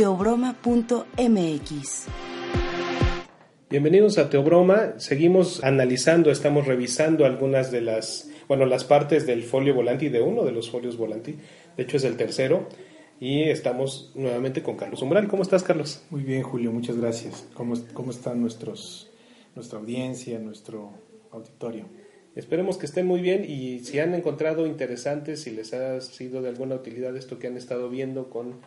teobroma.mx. Bienvenidos a Teobroma. Seguimos analizando, estamos revisando algunas de las, bueno, las partes del folio volanti, de uno de los folios volanti. De hecho, es el tercero. Y estamos nuevamente con Carlos Umbral. ¿Cómo estás, Carlos? Muy bien, Julio, muchas gracias. ¿Cómo, cómo están nuestros, nuestra audiencia, nuestro auditorio? Esperemos que estén muy bien y si han encontrado interesantes, si les ha sido de alguna utilidad esto que han estado viendo con,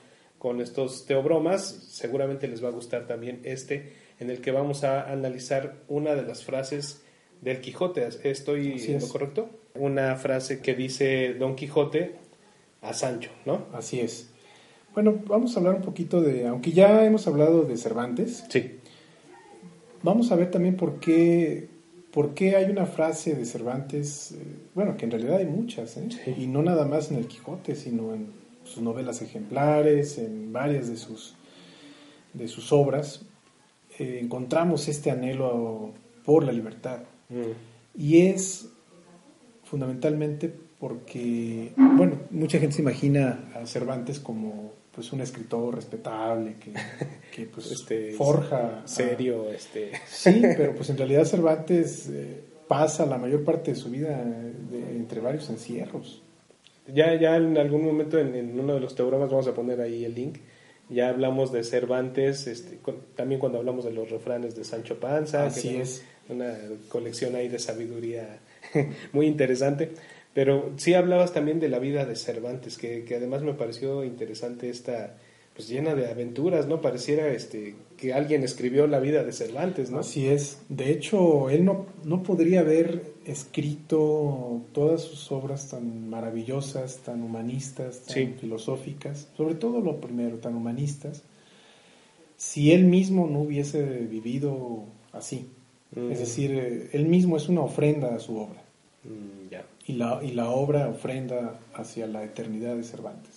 con estos teobromas, seguramente les va a gustar también este en el que vamos a analizar una de las frases del Quijote. ¿Estoy en lo correcto? Una frase que dice Don Quijote a Sancho, ¿no? Así es. Bueno, vamos a hablar un poquito de, aunque ya hemos hablado de Cervantes, sí. vamos a ver también por qué, por qué hay una frase de Cervantes, eh, bueno, que en realidad hay muchas, ¿eh? y no nada más en el Quijote, sino en sus novelas ejemplares, en varias de sus, de sus obras, eh, encontramos este anhelo por la libertad. Mm. Y es fundamentalmente porque, bueno, mucha gente se imagina a Cervantes como pues un escritor respetable que, pues este, forja serio este sí pero pues en realidad Cervantes eh, pasa la mayor parte de su vida entre varios encierros ya ya en algún momento en, en, uno de los teoremas vamos a poner ahí el link ya hablamos de Cervantes, este, también cuando hablamos de los refranes de Sancho Panza. Así es. Una colección ahí de sabiduría muy interesante. Pero sí hablabas también de la vida de Cervantes, que, que además me pareció interesante esta, pues llena de aventuras, ¿no? Pareciera este, que alguien escribió la vida de Cervantes, ¿no? Así es. De hecho, él no, no podría haber escrito todas sus obras tan maravillosas, tan humanistas, tan filosóficas, sobre todo lo primero, tan humanistas, si él mismo no hubiese vivido así. Mm. Es decir, eh, él mismo es una ofrenda a su obra. Mm, y, la, y la obra ofrenda hacia la eternidad de Cervantes.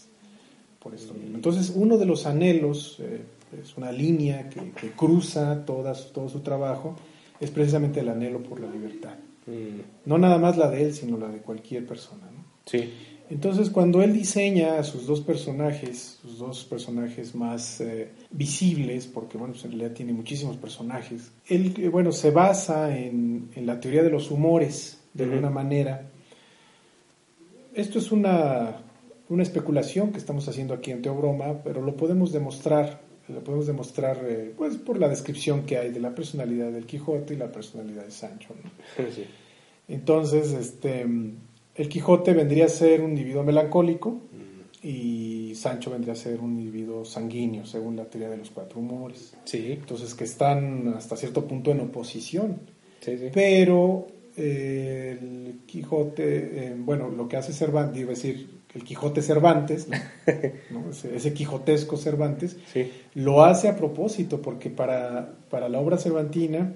Entonces, uno de los anhelos, eh, es una línea que, cruza todo su trabajo, es precisamente el anhelo por la libertad. Mm. No nada más la de él, sino la de cualquier persona. Sí. Entonces, cuando él diseña a sus dos personajes, sus dos personajes más eh, visibles, porque bueno, pues, en realidad tiene muchísimos personajes, él eh, bueno, se basa en, la teoría de los humores, de alguna manera. Esto es una una especulación que estamos haciendo aquí en Teobroma, pero lo podemos demostrar, lo podemos demostrar eh, pues por la descripción que hay de la personalidad del Quijote y la personalidad de Sancho. Entonces, este, el Quijote vendría a ser un individuo melancólico mm. y Sancho vendría a ser un individuo sanguíneo, según la teoría de los cuatro humores. Sí. Entonces, que están hasta cierto punto en oposición. Pero eh, el Quijote, eh, bueno, lo que hace Cervantes, a decir, el Quijote Cervantes, ese, quijotesco Cervantes, lo hace a propósito, porque para, para la obra cervantina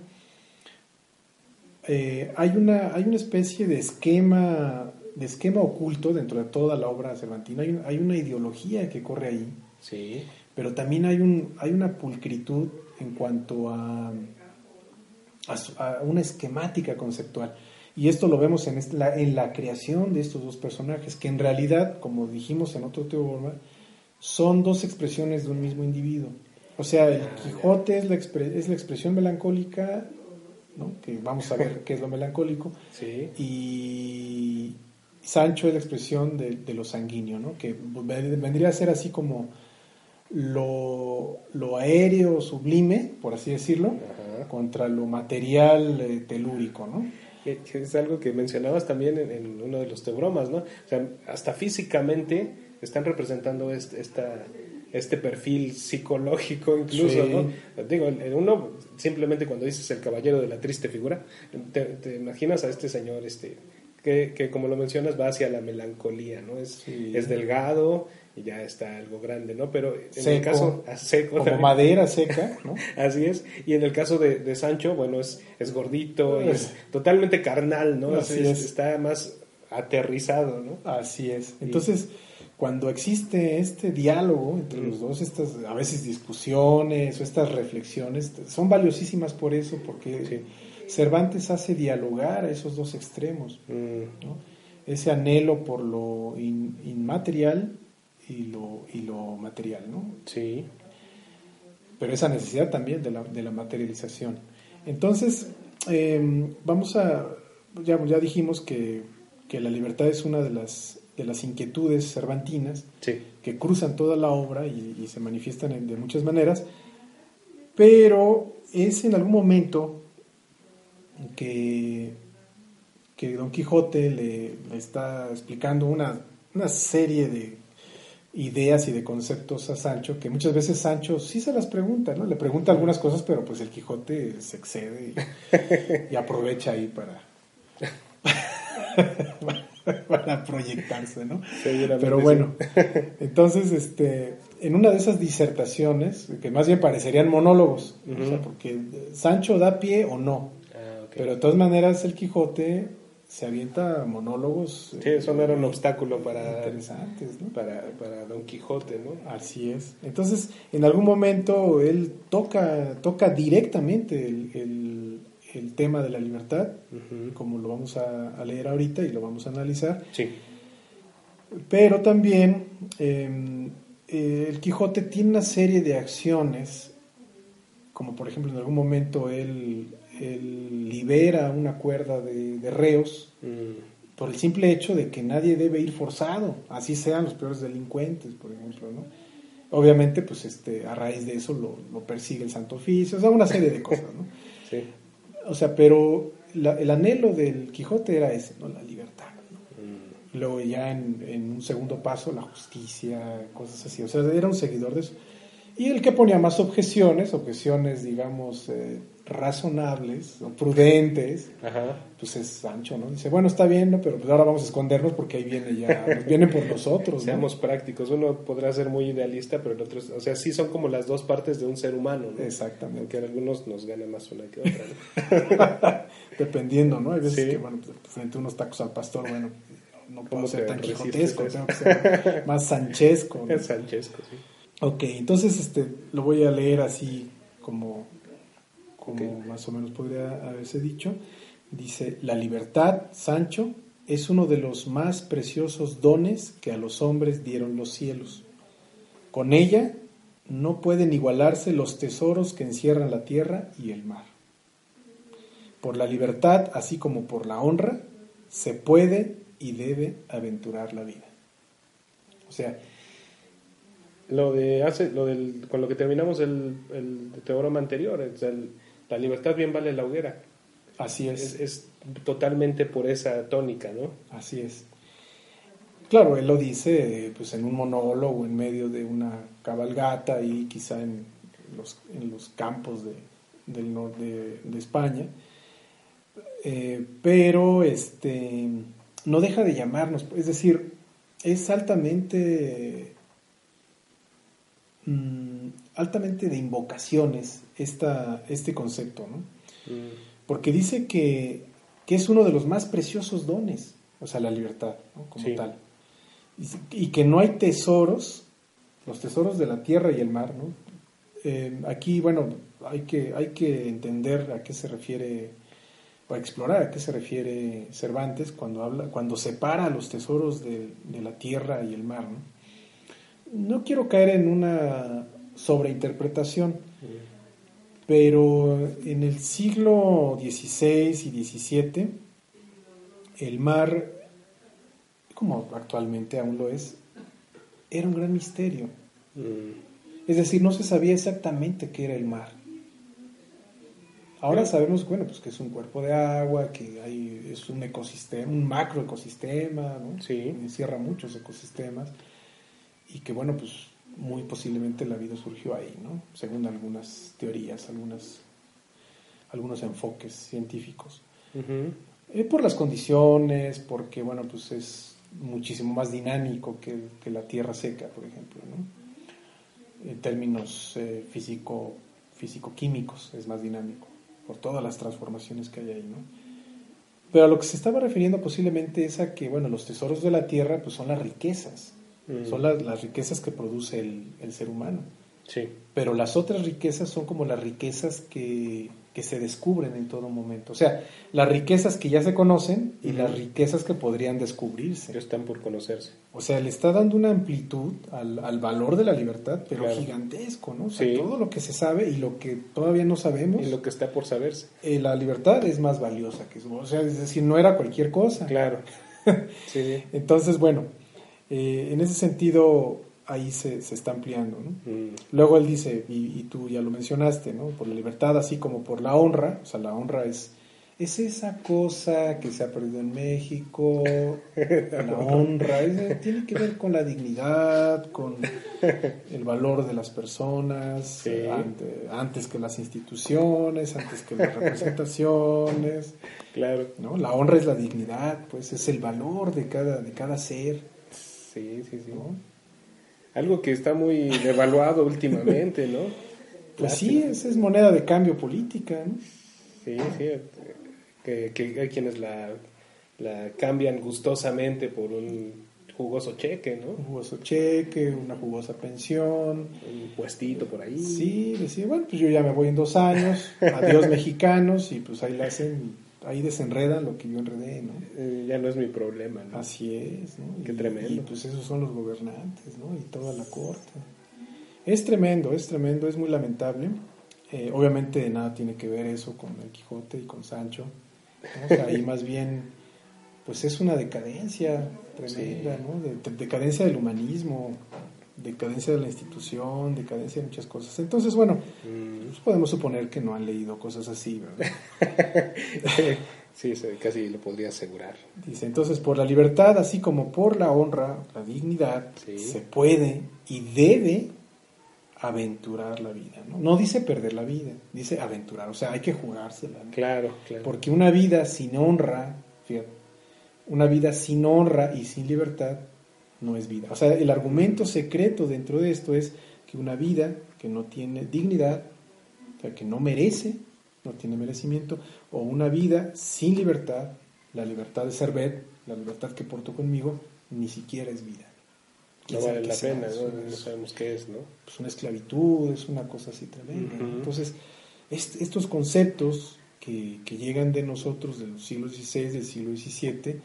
eh, hay, una, hay una especie de esquema, de esquema oculto dentro de toda la obra cervantina, hay, una ideología que corre ahí, sí. pero también hay, un, hay una pulcritud en cuanto a, a una esquemática conceptual. Y esto lo vemos en, la, en la creación de estos dos personajes, que en realidad, como dijimos en otro teorema, son dos expresiones de un mismo individuo. O sea, el Quijote es la, es la expresión melancólica, ¿no? que vamos a ver qué es lo melancólico, y Sancho es la expresión de, lo sanguíneo, ¿no? que vendría a ser así como lo, lo aéreo sublime, por así decirlo, contra lo material eh, telúrico, ¿no? Que, es algo que mencionabas también en, uno de los tebromas, ¿no? O sea, hasta físicamente están representando este, esta, este perfil psicológico incluso, ¿no? Digo, uno simplemente cuando dices el caballero de la triste figura, te, imaginas a este señor, este, que, que, como lo mencionas va hacia la melancolía, ¿no? Es, es delgado, y ya está algo grande, ¿no? Pero en el caso ah, seco, como madera seca, ¿no? Así es. Y en el caso de, Sancho, bueno, es, es gordito, y es totalmente carnal, ¿no? Así es, Está más aterrizado, ¿no? Así es. Entonces, cuando existe este diálogo entre los dos, estas a veces discusiones o estas reflexiones, son valiosísimas por eso, porque Cervantes hace dialogar a esos dos extremos, mm. ¿no? Ese anhelo por lo inmaterial y lo, y lo material, ¿no? Sí. pero esa necesidad también de la, de la materialización. Entonces, em, vamos a, ya, ya dijimos que, que, la libertad es una de las, de las inquietudes cervantinas que cruzan toda la obra y, se manifiestan de muchas maneras, pero es en algún momento que, que Don Quijote le, le está explicando una, una serie de ideas y de conceptos a Sancho que muchas veces Sancho sí se las pregunta, ¿no? Le pregunta algunas cosas, pero pues el Quijote se excede y, aprovecha ahí para, para proyectarse, ¿no? Pero bueno, entonces, este, en una de esas disertaciones, que más bien parecerían monólogos, porque Sancho da pie o no, pero de todas maneras el Quijote se avienta monólogos. Sí, eso no era un obstáculo para, interesantes, ¿no? para, para, Don Quijote, ¿no? Así es. Entonces, en algún momento él toca, toca directamente el, el, tema de la libertad, como lo vamos a, leer ahorita y lo vamos a analizar. Sí. Pero también em, el Quijote tiene una serie de acciones, como por ejemplo en algún momento él él libera una cuerda de, reos mm. por el simple hecho de que nadie debe ir forzado, así sean los peores delincuentes, por ejemplo, ¿no? Obviamente, pues este, a raíz de eso lo, persigue el Santo Oficio, o sea, una serie de cosas, ¿no? sí. O sea, pero el anhelo del Quijote era ese, ¿no? La libertad. Mm. Luego ya en, en, un segundo paso, la justicia, cosas así. O sea, era un seguidor de eso. Y el que ponía más objeciones, objeciones, digamos, eh, razonables o prudentes, pues es Sancho, ¿no? Dice, bueno, está bien, ¿no? pero pues ahora vamos a escondernos porque ahí viene ya, nos vienen por nosotros. Seamos prácticos, uno podrá ser muy idealista, pero el otro, o sea, sí son como las dos partes de un ser humano, ¿no? Exactamente. Aunque algunos nos gana más una que otra, Dependiendo, ¿no? Hay veces que, bueno, pues, frente a unos tacos al pastor, bueno, no puedo ser tan quijotesco, tengo que ser más sanchesco. ¿no? Sanchesco, sí. Ok, entonces este, lo voy a leer así como como más o menos podría haberse dicho. Dice, la libertad, Sancho, es uno de los más preciosos dones que a los hombres dieron los cielos. Con ella no pueden igualarse los tesoros que encierran la tierra y el mar. Por la libertad, así como por la honra, se puede y debe aventurar la vida. O sea, lo de hace, lo del, con lo que terminamos el, el teorema anterior, el, la libertad bien vale la hoguera. Así es. es. totalmente por esa tónica, ¿no? Así es. Claro, él lo dice pues en un monólogo en medio de una cabalgata y quizá en los, en los campos de, del norte de, España. Eh, pero este no deja de llamarnos, es decir, es altamente mm, altamente de invocaciones esta, este concepto, ¿no? Mm. Porque dice que, es uno de los más preciosos dones, o sea, la libertad, como tal. Y, que no hay tesoros, los tesoros de la tierra y el mar, ¿no? Eh, aquí, bueno, hay que, hay que entender a qué se refiere, o explorar a qué se refiere Cervantes cuando habla, cuando separa los tesoros de, de la tierra y el mar, ¿no? No quiero caer en una sobreinterpretación, pero en el siglo XVI y XVII, el mar, como actualmente aún lo es, era un gran misterio. Mm. Es decir, no se sabía exactamente qué era el mar. Ahora sabemos, bueno, pues que es un cuerpo de agua, que hay, es un ecosistema, un macroecosistema, ¿no? Sí. Encierra muchos ecosistemas. Y que, bueno, pues muy posiblemente la vida surgió ahí, ¿no? Según algunas teorías, algunas, algunos enfoques científicos. Eh, por las condiciones, porque, bueno, pues es muchísimo más dinámico que, la tierra seca, por ejemplo, ¿no? En términos eh, físico, físico-químicos es más dinámico, por todas las transformaciones que hay ahí, ¿no? Pero a lo que se estaba refiriendo posiblemente es a que, bueno, los tesoros de la tierra pues son las riquezas, son las, riquezas que produce el, ser humano. Sí. Pero las otras riquezas son como las riquezas que, que se descubren en todo momento. O sea, las riquezas que ya se conocen y las riquezas que podrían descubrirse. Ya están por conocerse. O sea, le está dando una amplitud al, al valor de la libertad, pero gigantesco, ¿no? O sea, todo lo que se sabe y lo que todavía no sabemos. Y lo que está por saberse. Eh, la libertad es más valiosa que eso. O sea, es decir, no era cualquier cosa. Claro. sí. Entonces, bueno, eh, en ese sentido, ahí se, se está ampliando. ¿no? Mm. Luego él dice, y, tú ya lo mencionaste, ¿no? por la libertad así como por la honra, o sea, la honra es, es esa cosa que se ha perdido en México, la honra, tiene que ver con la dignidad, con el valor de las personas, antes que las instituciones, antes que las representaciones. Claro. ¿no? La honra es la dignidad, pues es el valor de cada, de cada ser. Sí, sí, sí. Algo que está muy devaluado últimamente, ¿no? Pues sí, esa es moneda de cambio política, ¿no? Sí, sí, que, hay quienes la, la cambian gustosamente por un jugoso cheque, ¿no? Un jugoso cheque, una jugosa pensión. Un puestito por ahí. Sí, decía, bueno, pues yo ya me voy en dos años, adiós mexicanos, y pues ahí la hacen ahí desenredan lo que yo enredé, ¿no? Eh, ya no es mi problema, ¿no? Así es, ¿no? Qué tremendo. Y pues esos son los gobernantes, ¿no? Y toda la corte. Es tremendo, es tremendo, es muy lamentable. Eh, obviamente nada tiene que ver eso con el Quijote y con Sancho. O sea, ahí más bien, pues es una decadencia tremenda, ¿no? De, decadencia del humanismo, decadencia de la institución, decadencia de muchas cosas. Entonces, bueno, mm. pues podemos suponer que no han leído cosas así, ¿verdad? sí, casi lo podría asegurar. Dice, entonces, por la libertad, así como por la honra, la dignidad, se puede y debe aventurar la vida. ¿no? no dice perder la vida, dice aventurar, o sea, hay que jugársela. Claro, claro. Porque una vida sin honra, fíjate, una vida sin honra y sin libertad no es vida. O sea, el argumento secreto dentro de esto es que una vida que no tiene dignidad, o sea, que no merece, no tiene merecimiento, o una vida sin libertad, la libertad de ser ver, la libertad que porto conmigo, ni siquiera es vida. No vale la pena, ¿no? sabemos qué es, ¿no? Pues una esclavitud, es una cosa así tremenda. Entonces, estos conceptos que, que, llegan de nosotros, de los siglos XVI, del siglo XVII,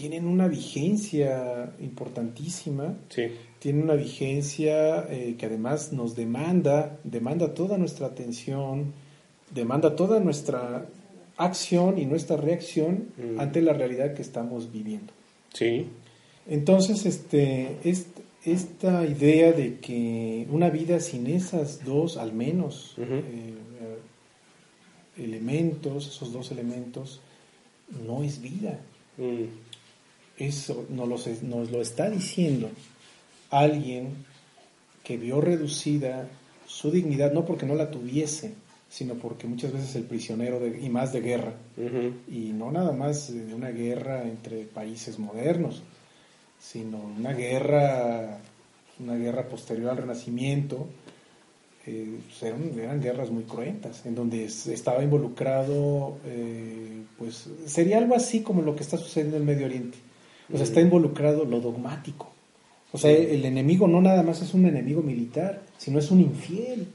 tienen una vigencia importantísima, sí. tienen una vigencia eh, que además nos demanda, demanda toda nuestra atención, demanda toda nuestra acción y nuestra reacción mm. ante la realidad que estamos viviendo. Sí. Entonces, este, esta idea de que una vida sin esas dos, al menos, eh, elementos, esos dos elementos, no es vida. Mm. Eso nos lo, está diciendo alguien que vio reducida su dignidad, no porque no la tuviese, sino porque muchas veces el prisionero de, y más de guerra, y no nada más de una guerra entre países modernos, sino una guerra, una guerra posterior al Renacimiento, eh, pues eran, guerras muy cruentas, en donde estaba involucrado, eh, pues sería algo así como lo que está sucediendo en el Medio Oriente. Sea, está involucrado lo dogmático. O sea, el enemigo no nada más es un enemigo militar, sino es un infiel.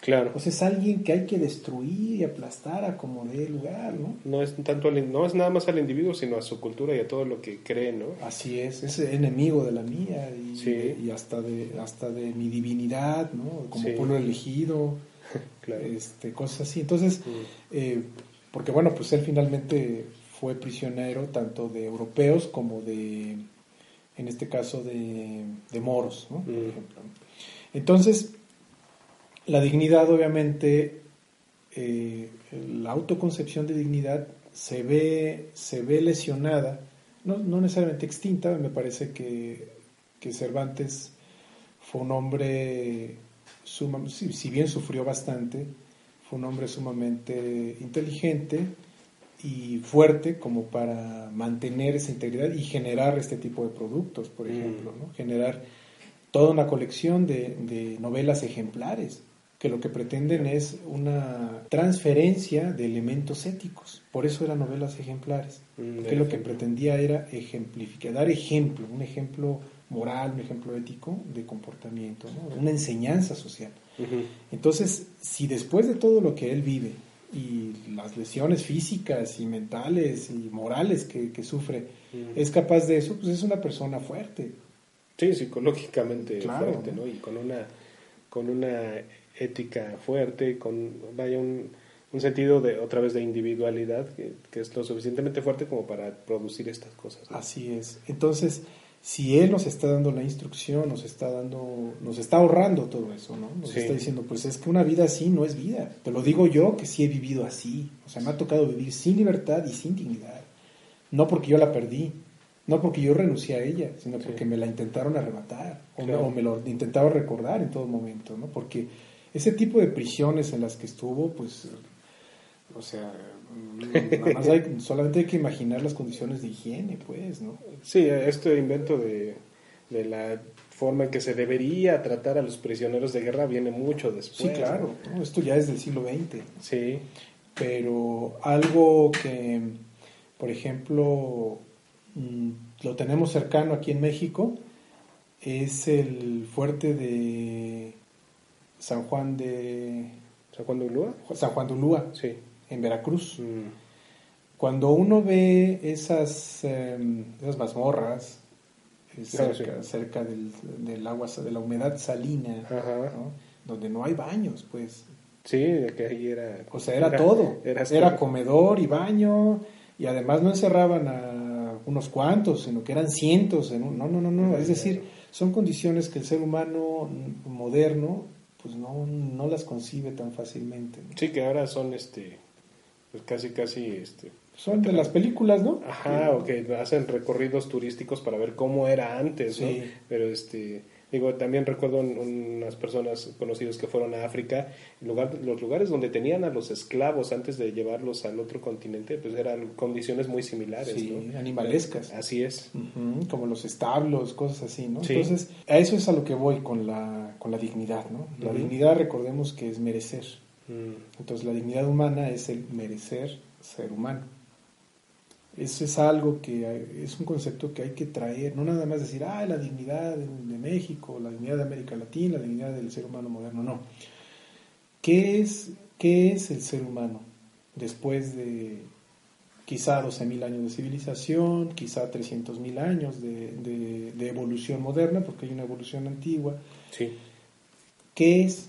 Claro. O sea, es alguien que hay que destruir y aplastar a como dé lugar, ¿no? No es tanto no es nada más al individuo, sino a su cultura y a todo lo que cree, ¿no? Así es, es enemigo de la mía y, hasta de hasta de mi divinidad, ¿no? Como pueblo elegido, claro. este, cosas así. Entonces, eh, porque bueno, pues él finalmente fue prisionero tanto de europeos como de, en este caso, de, moros, ¿no? Mm. Entonces, la dignidad, obviamente, eh, la autoconcepción de dignidad se ve, se ve lesionada, no, necesariamente extinta, me parece que, que Cervantes fue un hombre, si bien sufrió bastante, fue un hombre sumamente inteligente, y fuerte como para mantener esa integridad y generar este tipo de productos, por mm. ejemplo, ¿no? generar toda una colección de, novelas ejemplares que lo que pretenden es una transferencia de elementos éticos. Por eso eran novelas ejemplares, mm, que lo que pretendía era ejemplificar, dar ejemplo, un ejemplo moral, un ejemplo ético de comportamiento, una enseñanza social. Entonces, si después de todo lo que él vive, y las lesiones físicas y mentales y morales que, sufre, es capaz de eso, pues es una persona fuerte. Sí, psicológicamente fuerte, ¿no? Y con una, con una ética fuerte, con, vaya, un, un sentido de, otra vez, de individualidad que, que, es lo suficientemente fuerte como para producir estas cosas. Así es. Entonces, si él nos está dando la instrucción, nos está dando, nos está ahorrando todo eso, ¿no? Nos está diciendo, pues es que una vida así no es vida. Te lo digo yo que sí he vivido así. O sea, me ha tocado vivir sin libertad y sin dignidad. No porque yo la perdí, no porque yo renuncié a ella, sino porque me la intentaron arrebatar o, me, lo intentaron recordar en todo momento, ¿no? Porque ese tipo de prisiones en las que estuvo, pues, o sea, solamente hay que imaginar las condiciones de higiene, pues, ¿no? Sí, este invento de, la forma en que se debería tratar a los prisioneros de guerra viene mucho después. Sí, claro, esto ya es del siglo XX. Sí. Pero algo que, por ejemplo, mm, lo tenemos cercano aquí en México, es el fuerte de San Juan de... ¿San Juan de Ulúa? San Juan de Ulúa. Sí en Veracruz. Mm. Cuando uno ve esas, em, esas mazmorras eh, cerca, del, agua, de la humedad salina, donde no hay baños, pues. Sí, que ahí era. O sea, era, todo. Era, comedor y baño, y además no encerraban a unos cuantos, sino que eran cientos. En no, no, no, no. Es decir, son condiciones que el ser humano moderno pues no, no las concibe tan fácilmente. Sí, que ahora son este pues casi, casi, este... Son de las películas, ¿no? Ajá, o que hacen recorridos turísticos para ver cómo era antes, ¿no? Pero este, digo, también recuerdo unas personas conocidas que fueron a África, lugar, los lugares donde tenían a los esclavos antes de llevarlos al otro continente, pues eran condiciones muy similares, sí, animalescas. Así es. como los establos, cosas así, ¿no? Entonces, a eso es a lo que voy con la, con la dignidad, ¿no? La dignidad, recordemos que es merecer. Mm. Entonces la dignidad humana es el merecer ser humano. Eso es algo que es un concepto que hay que traer, no nada más decir, ah, la dignidad de, México, la dignidad de América Latina, la dignidad del ser humano moderno, no. ¿Qué es, qué es el ser humano después de quizá 12.000 años de civilización, quizá 300.000 años de, de, evolución moderna, porque hay una evolución antigua? Sí. ¿Qué es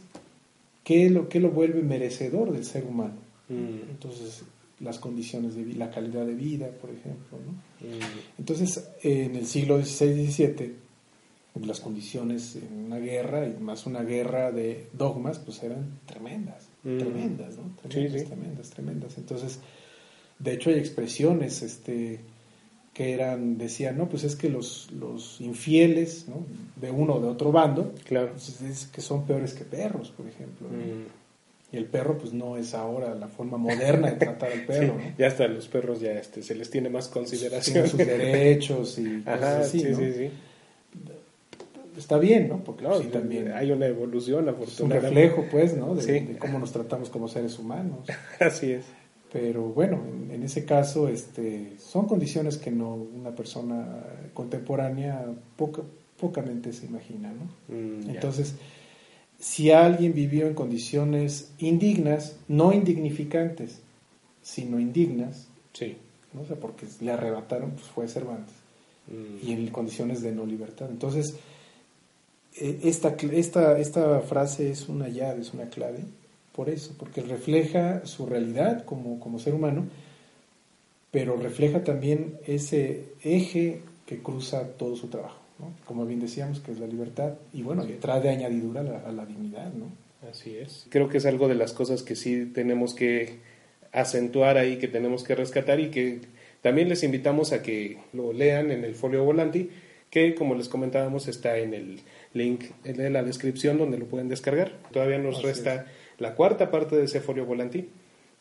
¿Qué lo, qué lo vuelve merecedor del ser humano? Mm. Entonces, las condiciones de vida, la calidad de vida, por ejemplo. ¿no? Mm. Entonces, en el siglo XVI-XVII, las condiciones en una guerra, y más una guerra de dogmas, pues eran tremendas, mm. tremendas, ¿no? Tremendas, tremendas, tremendas. Entonces, de hecho hay expresiones, este que eran, decían, no, pues es que los, los infieles, ¿no? De uno o de otro bando, claro. Pues es que son peores que perros, por ejemplo. Mm. Y el perro, pues no es ahora la forma moderna de tratar al perro. ¿no? Ya hasta los perros ya este, se les tiene más consideración. Tienen sus derechos y cosas así, sí, sí, sí. Está bien, ¿no? Porque claro, también hay una evolución, afortunadamente. un reflejo, pues, ¿no? de cómo nos tratamos como seres humanos. así es. Pero bueno, en, ese caso este, son condiciones que no una persona contemporánea poca, pocamente se imagina. ¿no? Mm, Entonces, si alguien vivió en condiciones indignas, no indignificantes, sino indignas, sí. ¿no? o porque le arrebataron, pues fue Cervantes, mm. y en condiciones de no libertad. Entonces, e, esta, esta, esta frase es una llave, es una clave por eso, porque refleja su realidad como, como ser humano, pero refleja también ese eje que cruza todo su trabajo, ¿no? como bien decíamos, que es la libertad, y bueno, trae de añadidura a la, dignidad. ¿no? Así es. Creo que es algo de las cosas que sí tenemos que acentuar ahí, que tenemos que rescatar y que también les invitamos a que lo lean en el folio volanti, que como les comentábamos está en el link en la descripción donde lo pueden descargar. Todavía nos resta la cuarta parte de ese folio volantí,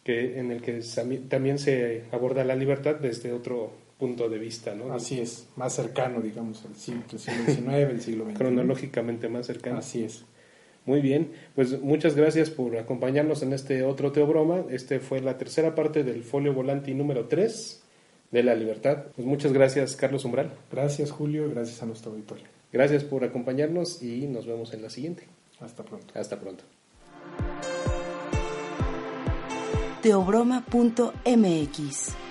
que, en el que también se aborda la libertad desde otro punto de vista. ¿no? Así es, más cercano, digamos, al siglo, XIX, el siglo XX. Cronológicamente más cercano. Así es. Muy bien, pues muchas gracias por acompañarnos en este otro Teobroma. Este fue la tercera parte del folio volante número 3 de la libertad. Pues muchas gracias, Carlos Umbral. Gracias, Julio, gracias a nuestro auditorio. Gracias por acompañarnos y nos vemos en la siguiente. Hasta pronto. Hasta pronto. teobroma.mx.